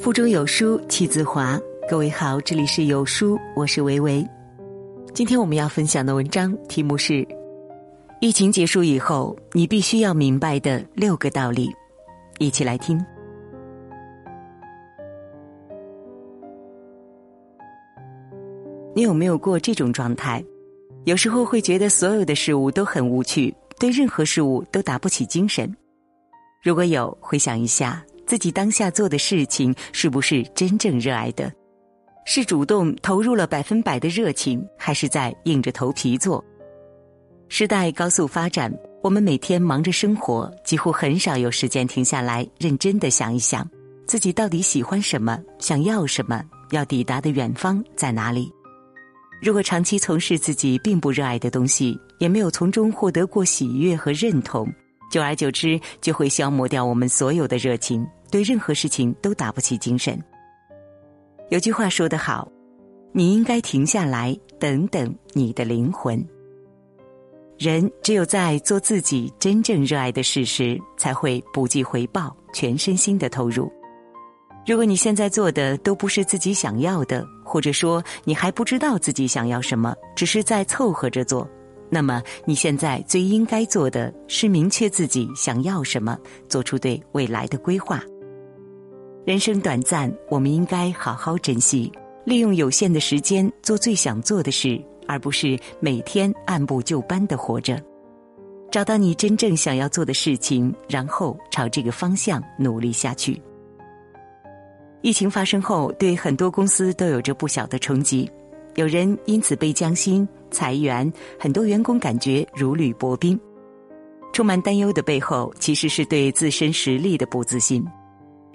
腹中有书气自华。各位好，这里是有书，我是维维。今天我们要分享的文章题目是：疫情结束以后，你必须要明白的六个道理。一起来听。你有没有过这种状态？有时候会觉得所有的事物都很无趣，对任何事物都打不起精神。如果有，回想一下。自己当下做的事情是不是真正热爱的？是主动投入了百分百的热情，还是在硬着头皮做？时代高速发展，我们每天忙着生活，几乎很少有时间停下来认真的想一想，自己到底喜欢什么，想要什么，要抵达的远方在哪里？如果长期从事自己并不热爱的东西，也没有从中获得过喜悦和认同，久而久之就会消磨掉我们所有的热情。对任何事情都打不起精神。有句话说得好，你应该停下来，等等你的灵魂。人只有在做自己真正热爱的事时，才会不计回报，全身心的投入。如果你现在做的都不是自己想要的，或者说你还不知道自己想要什么，只是在凑合着做，那么你现在最应该做的是明确自己想要什么，做出对未来的规划。人生短暂，我们应该好好珍惜，利用有限的时间做最想做的事，而不是每天按部就班的活着。找到你真正想要做的事情，然后朝这个方向努力下去。疫情发生后，对很多公司都有着不小的冲击，有人因此被降薪、裁员，很多员工感觉如履薄冰。充满担忧的背后，其实是对自身实力的不自信。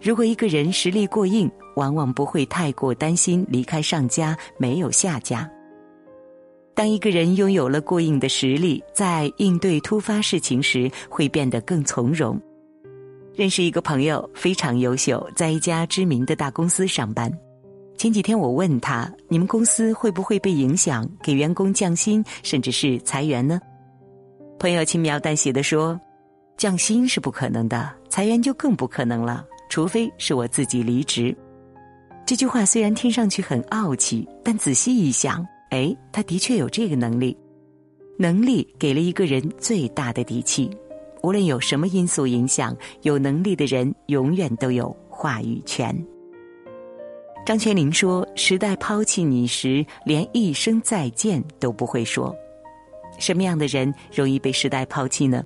如果一个人实力过硬，往往不会太过担心离开上家没有下家。当一个人拥有了过硬的实力，在应对突发事情时会变得更从容。认识一个朋友非常优秀，在一家知名的大公司上班。前几天我问他：“你们公司会不会被影响，给员工降薪，甚至是裁员呢？”朋友轻描淡写的说：“降薪是不可能的，裁员就更不可能了。”除非是我自己离职，这句话虽然听上去很傲气，但仔细一想，哎，他的确有这个能力。能力给了一个人最大的底气，无论有什么因素影响，有能力的人永远都有话语权。张泉灵说：“时代抛弃你时，连一声再见都不会说。”什么样的人容易被时代抛弃呢？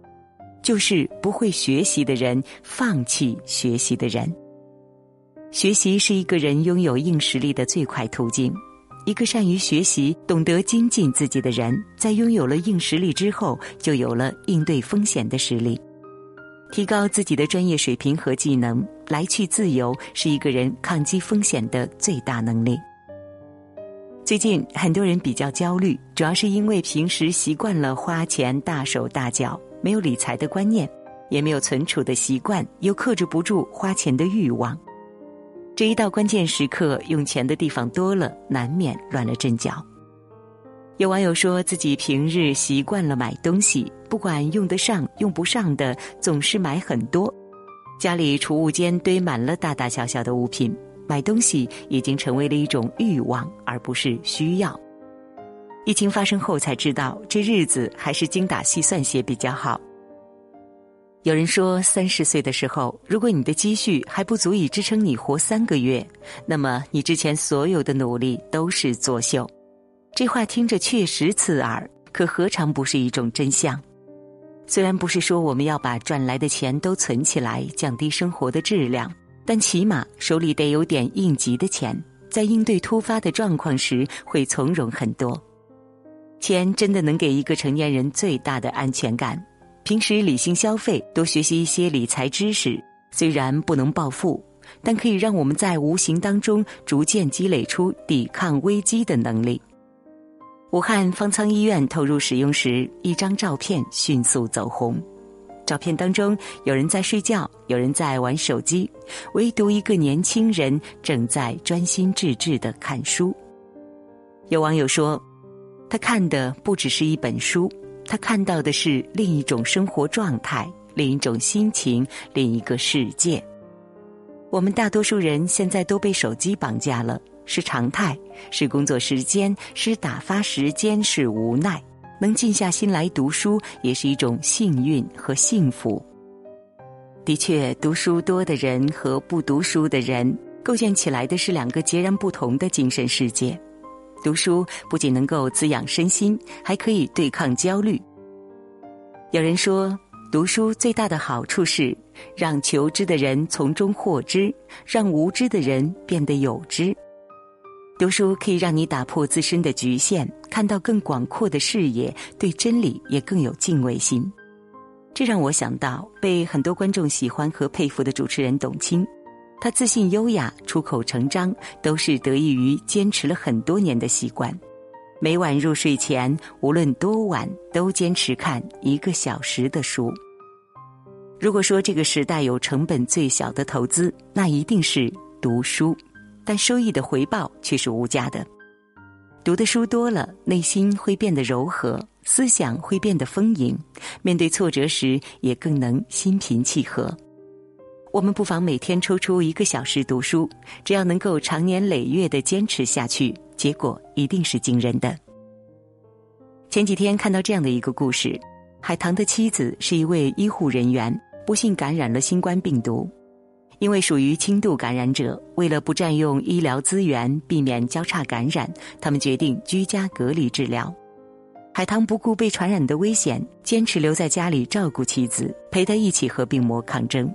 就是不会学习的人，放弃学习的人。学习是一个人拥有硬实力的最快途径。一个善于学习、懂得精进自己的人，在拥有了硬实力之后，就有了应对风险的实力。提高自己的专业水平和技能，来去自由，是一个人抗击风险的最大能力。最近很多人比较焦虑，主要是因为平时习惯了花钱大手大脚。没有理财的观念，也没有存储的习惯，又克制不住花钱的欲望。这一到关键时刻，用钱的地方多了，难免乱了阵脚。有网友说自己平日习惯了买东西，不管用得上用不上的，总是买很多。家里储物间堆满了大大小小的物品，买东西已经成为了一种欲望，而不是需要。疫情发生后才知道，这日子还是精打细算些比较好。有人说，三十岁的时候，如果你的积蓄还不足以支撑你活三个月，那么你之前所有的努力都是作秀。这话听着确实刺耳，可何尝不是一种真相？虽然不是说我们要把赚来的钱都存起来，降低生活的质量，但起码手里得有点应急的钱，在应对突发的状况时会从容很多。钱真的能给一个成年人最大的安全感。平时理性消费，多学习一些理财知识，虽然不能暴富，但可以让我们在无形当中逐渐积累出抵抗危机的能力。武汉方舱医院投入使用时，一张照片迅速走红。照片当中，有人在睡觉，有人在玩手机，唯独一个年轻人正在专心致志的看书。有网友说。他看的不只是一本书，他看到的是另一种生活状态，另一种心情，另一个世界。我们大多数人现在都被手机绑架了，是常态，是工作时间，是打发时间，是无奈。能静下心来读书，也是一种幸运和幸福。的确，读书多的人和不读书的人，构建起来的是两个截然不同的精神世界。读书不仅能够滋养身心，还可以对抗焦虑。有人说，读书最大的好处是让求知的人从中获知，让无知的人变得有知。读书可以让你打破自身的局限，看到更广阔的视野，对真理也更有敬畏心。这让我想到被很多观众喜欢和佩服的主持人董卿，他自信优雅、出口成章，都是得益于坚持了很多年的习惯。每晚入睡前，无论多晚，都坚持看一个小时的书。如果说这个时代有成本最小的投资，那一定是读书。但收益的回报却是无价的。读的书多了，内心会变得柔和，思想会变得丰盈，面对挫折时也更能心平气和。我们不妨每天抽出一个小时读书，只要能够长年累月的坚持下去，结果一定是惊人的。前几天看到这样的一个故事：海棠的妻子是一位医护人员，不幸感染了新冠病毒。因为属于轻度感染者，为了不占用医疗资源，避免交叉感染，他们决定居家隔离治疗。海棠不顾被传染的危险，坚持留在家里照顾妻子，陪她一起和病魔抗争。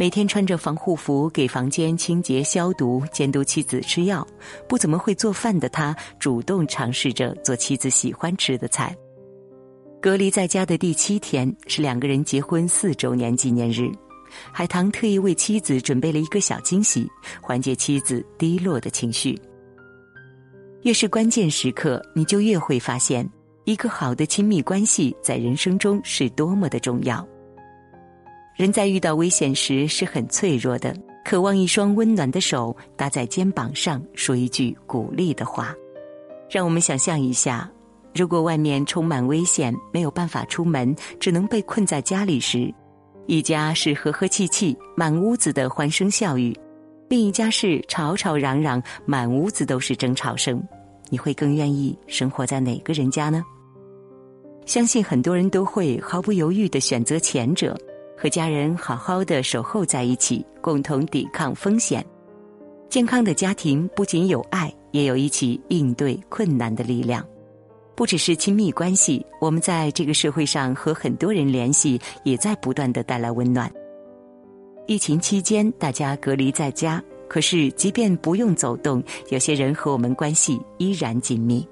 每天穿着防护服给房间清洁消毒，监督妻子吃药。不怎么会做饭的他，主动尝试着做妻子喜欢吃的菜。隔离在家的第七天，是两个人结婚四周年纪念日。海棠特意为妻子准备了一个小惊喜，缓解妻子低落的情绪。越是关键时刻，你就越会发现，一个好的亲密关系在人生中是多么的重要。人在遇到危险时是很脆弱的，渴望一双温暖的手搭在肩膀上，说一句鼓励的话。让我们想象一下，如果外面充满危险，没有办法出门，只能被困在家里时。一家是和和气气，满屋子的欢声笑语；另一家是吵吵嚷嚷，满屋子都是争吵声。你会更愿意生活在哪个人家呢？相信很多人都会毫不犹豫的选择前者，和家人好好的守候在一起，共同抵抗风险。健康的家庭不仅有爱，也有一起应对困难的力量。不只是亲密关系，我们在这个社会上和很多人联系，也在不断的带来温暖。疫情期间，大家隔离在家，可是即便不用走动，有些人和我们关系依然紧密。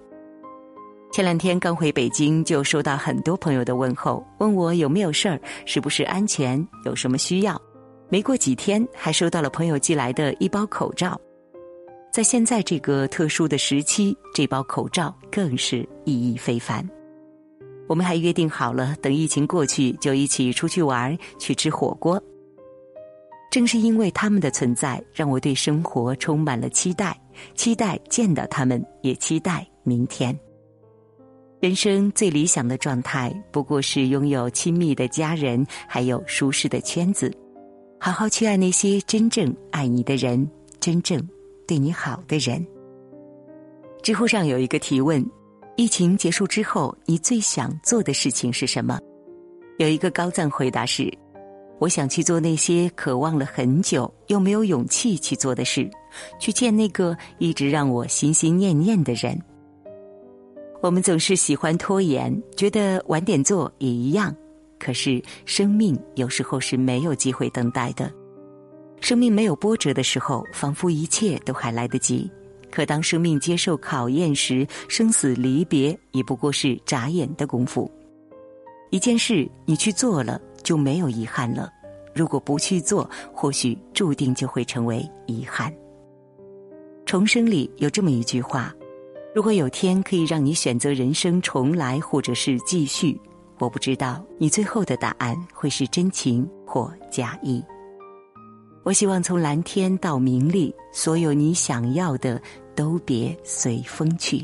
前两天刚回北京，就收到很多朋友的问候，问我有没有事儿，是不是安全，有什么需要。没过几天，还收到了朋友寄来的一包口罩。在现在这个特殊的时期，这包口罩更是意义非凡。我们还约定好了，等疫情过去，就一起出去玩，去吃火锅。正是因为他们的存在，让我对生活充满了期待，期待见到他们，也期待明天。人生最理想的状态，不过是拥有亲密的家人，还有舒适的圈子，好好去爱那些真正爱你的人，真正。对你好的人。知乎上有一个提问：疫情结束之后，你最想做的事情是什么？有一个高赞回答是：我想去做那些渴望了很久又没有勇气去做的事，去见那个一直让我心心念念的人。我们总是喜欢拖延，觉得晚点做也一样。可是生命有时候是没有机会等待的。生命没有波折的时候，仿佛一切都还来得及；可当生命接受考验时，生死离别也不过是眨眼的功夫。一件事你去做了，就没有遗憾了；如果不去做，或许注定就会成为遗憾。重生里有这么一句话：如果有天可以让你选择人生重来，或者是继续，我不知道你最后的答案会是真情或假意。我希望从蓝天到名利，所有你想要的都别随风去。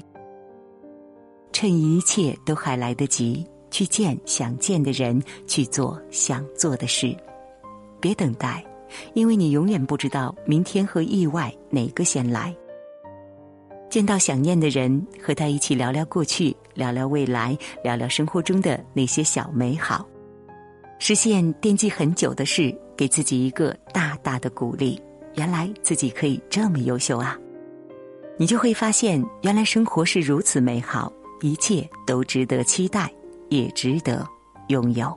趁一切都还来得及，去见想见的人，去做想做的事。别等待，因为你永远不知道明天和意外哪个先来。见到想念的人，和他一起聊聊过去，聊聊未来，聊聊生活中的那些小美好，实现惦记很久的事，给自己一个大大的鼓励。原来自己可以这么优秀啊！你就会发现，原来生活是如此美好，一切都值得期待，也值得拥有。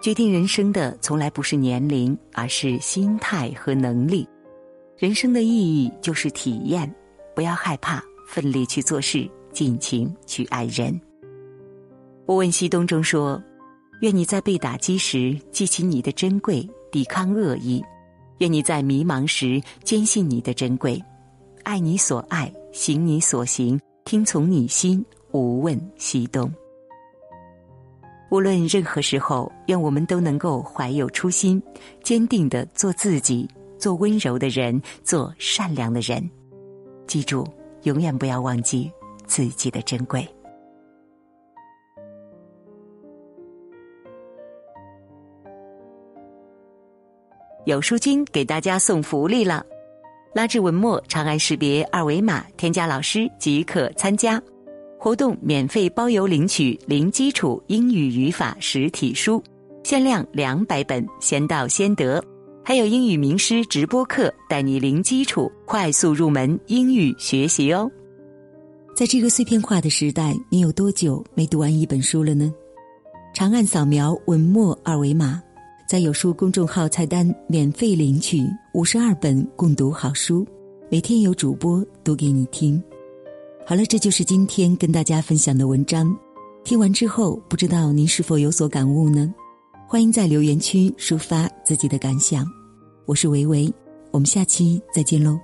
决定人生的从来不是年龄，而是心态和能力。人生的意义就是体验，不要害怕，奋力去做事，尽情去爱人。我问西东中说：“愿你在被打击时记起你的珍贵，抵抗恶意；愿你在迷茫时坚信你的珍贵，爱你所爱，行你所行，听从你心，无问西东。”无论任何时候，愿我们都能够怀有初心，坚定的做自己。做温柔的人，做善良的人，记住，永远不要忘记自己的珍贵。有书君给大家送福利了，拉至文末长按识别二维码，添加老师即可参加活动，免费包邮领取零基础英语语法实体书，限量两百本，先到先得。还有英语名师直播课，带你零基础快速入门英语学习哦。在这个碎片化的时代，你有多久没读完一本书了呢？长按扫描文末二维码，在有书公众号菜单免费领取五十二本共读好书，每天有主播读给你听。好了，这就是今天跟大家分享的文章。听完之后，不知道您是否有所感悟呢？欢迎在留言区抒发自己的感想，我是维维，我们下期再见喽。